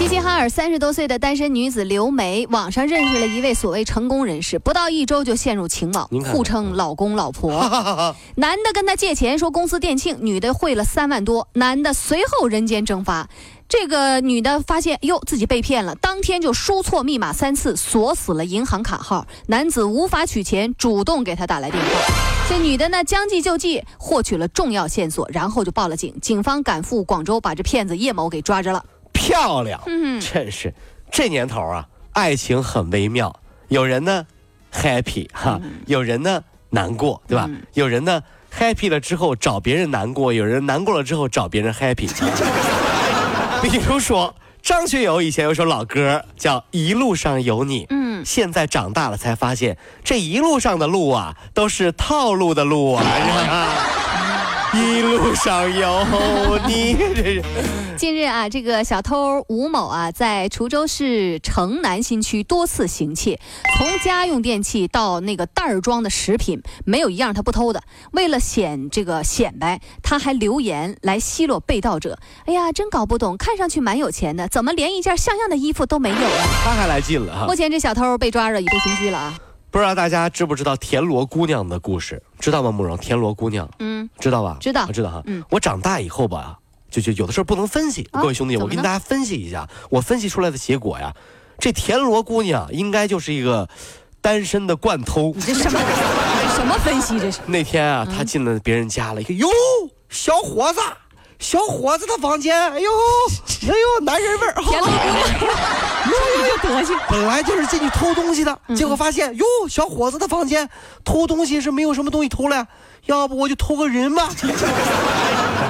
齐齐哈尔三十多岁的单身女子刘梅，网上认识了一位所谓成功人士，不到一周就陷入情网互称老公老婆。男的跟她借钱说公司店庆，女的汇了三万多，男的随后人间蒸发。这个女的发现哟自己被骗了，当天就输错密码三次，锁死了银行卡号。男子无法取钱，主动给她打来电话。这女的呢将计就计，获取了重要线索，然后就报了警。警方赶赴广州，把这骗子叶某给抓着了。漂亮，嗯真是这年头啊，爱情很微妙，有人呢 happy 哈，有人呢难过，对吧？嗯有人呢 happy 了之后找别人难过，有人难过了之后找别人 happy。比如说张学友以前有首老歌叫《一路上有你》，嗯，现在长大了才发现，这一路上的路啊，都是套路的路啊！一路上有你，近日啊，这个小偷吴某啊，在滁州市城南新区多次行窃，从家用电器到那个袋儿装的食品，没有一样他不偷的。为了显这个显摆，他还留言来奚落被盗者。哎呀，真搞不懂，看上去蛮有钱的，怎么连一件像样的衣服都没有啊？他还来劲了哈目！前这小偷被抓着，已被刑拘了啊。不知道大家知不知道田螺姑娘的故事？知道吗？慕容，田螺姑娘嗯，知道吧？知道我知道哈。嗯我长大以后吧，就就有的时候不能分析。啊各位兄弟，我跟大家分析一下，我分析出来的结果呀，这田螺姑娘应该就是一个单身的惯偷。你这什么什么分析？这是那天啊，嗯她进了别人家了，一个，哟，小伙子，小伙子的房间，哎呦，哎呦，男人味儿，田螺姑娘，这 德行。本来就是进去偷东西的，嗯结果发现哟，小伙子的房间偷东西是没有什么东西偷了呀，要不我就偷个人吧，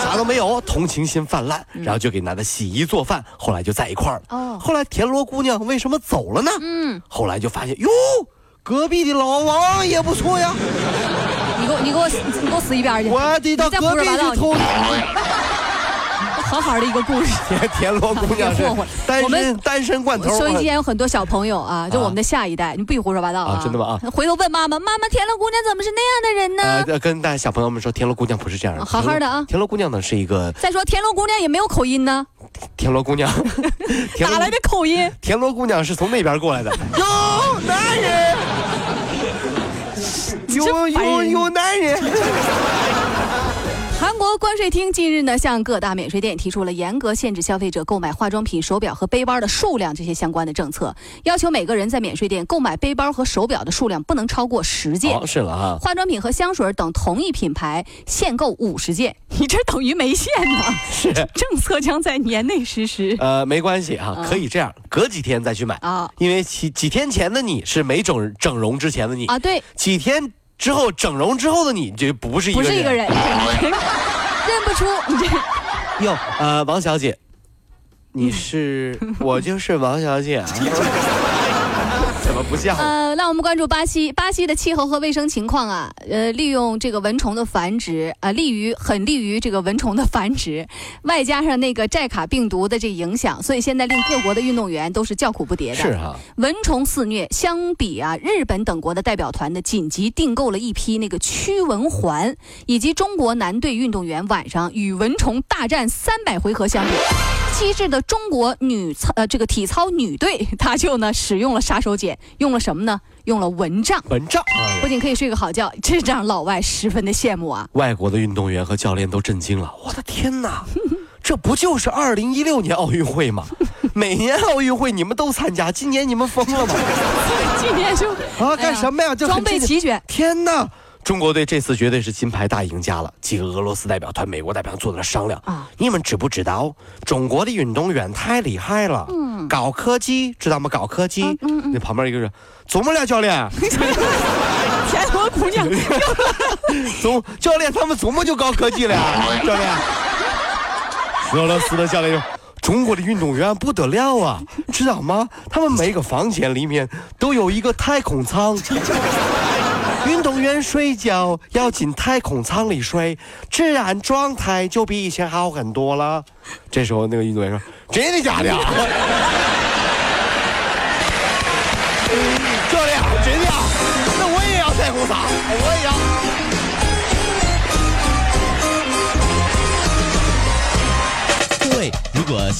啥都没有，同情心泛滥，然后就给男的洗衣做饭，后来就在一块儿了。哦后来田螺姑娘为什么走了呢？嗯，后来就发现哟，隔壁的老王也不错呀，你给我，你给我，你给我死一边去！我得到隔壁去偷。好好的一个故事。田田螺姑娘是 单身单身罐头。收音机前有很多小朋友啊，就我们的下一代，你不许胡说八道啊！啊真的吗回头问妈妈，妈妈，田螺姑娘怎么是那样的人呢？呃，跟大家小朋友们说，田螺姑娘不是这样的。啊好好的啊田螺姑娘呢是一个再说田螺姑娘也没有口音呢，田螺姑娘，哪来的口音？田螺姑娘是从那边过来的。有男人，有有有男人。韩国关税厅近日呢，向各大免税店提出了严格限制消费者购买化妆品、手表和背包的数量这些相关的政策，要求每个人在免税店购买背包和手表的数量不能超过十件。哦，是了哈。化妆品和香水等同一品牌限购五十件，你这等于没限呢。是，政策将在年内实施。呃，没关系哈，嗯可以这样，隔几天再去买啊因为几几天前的你是没整整容之前的你啊，对，几天之后整容之后的你就不是一个人。不是一个人，认不出你这。哟，呃，王小姐，你是 我就是王小姐啊？怎么不像？呃，那我们关注巴西，巴西的气候和卫生情况啊，呃，利用这个蚊虫的繁殖，呃，利于很利于这个蚊虫的繁殖，外加上那个寨卡病毒的这影响，所以现在令各国的运动员都是叫苦不迭的。是哈，蚊虫肆虐，相比啊，日本等国的代表团呢，紧急订购了一批那个驱蚊环，以及中国男队运动员晚上与蚊虫大战三百回合相比，机智的中国女操呃这个体操女队，她就呢使用了杀手锏，用了什么呢？用了蚊帐，蚊帐。哎不仅可以睡个好觉，这让老外十分的羡慕啊。外国的运动员和教练都震惊了，我的天哪！这不就是二零一六年奥运会吗？每年奥运会你们都参加，今年你们疯了吗？今年就啊，干什么呀？就很装备齐全，天哪！中国队这次绝对是金牌大赢家了。几个俄罗斯代表团、美国代表团坐在那商量啊你们知不知道中国的运动员太厉害了？嗯高科技知道吗？高科技。嗯嗯嗯那旁边一个人怎么了，教练？田螺姑娘，总教练他们怎么就高科技了呀？教练，俄罗斯的教练说。中国的运动员不得了啊，知道吗？他们每个房间里面都有一个太空舱。运动员睡觉要进太空舱里睡，自然状态就比以前好很多了。这时候那个运动员说：“ 真的假的？”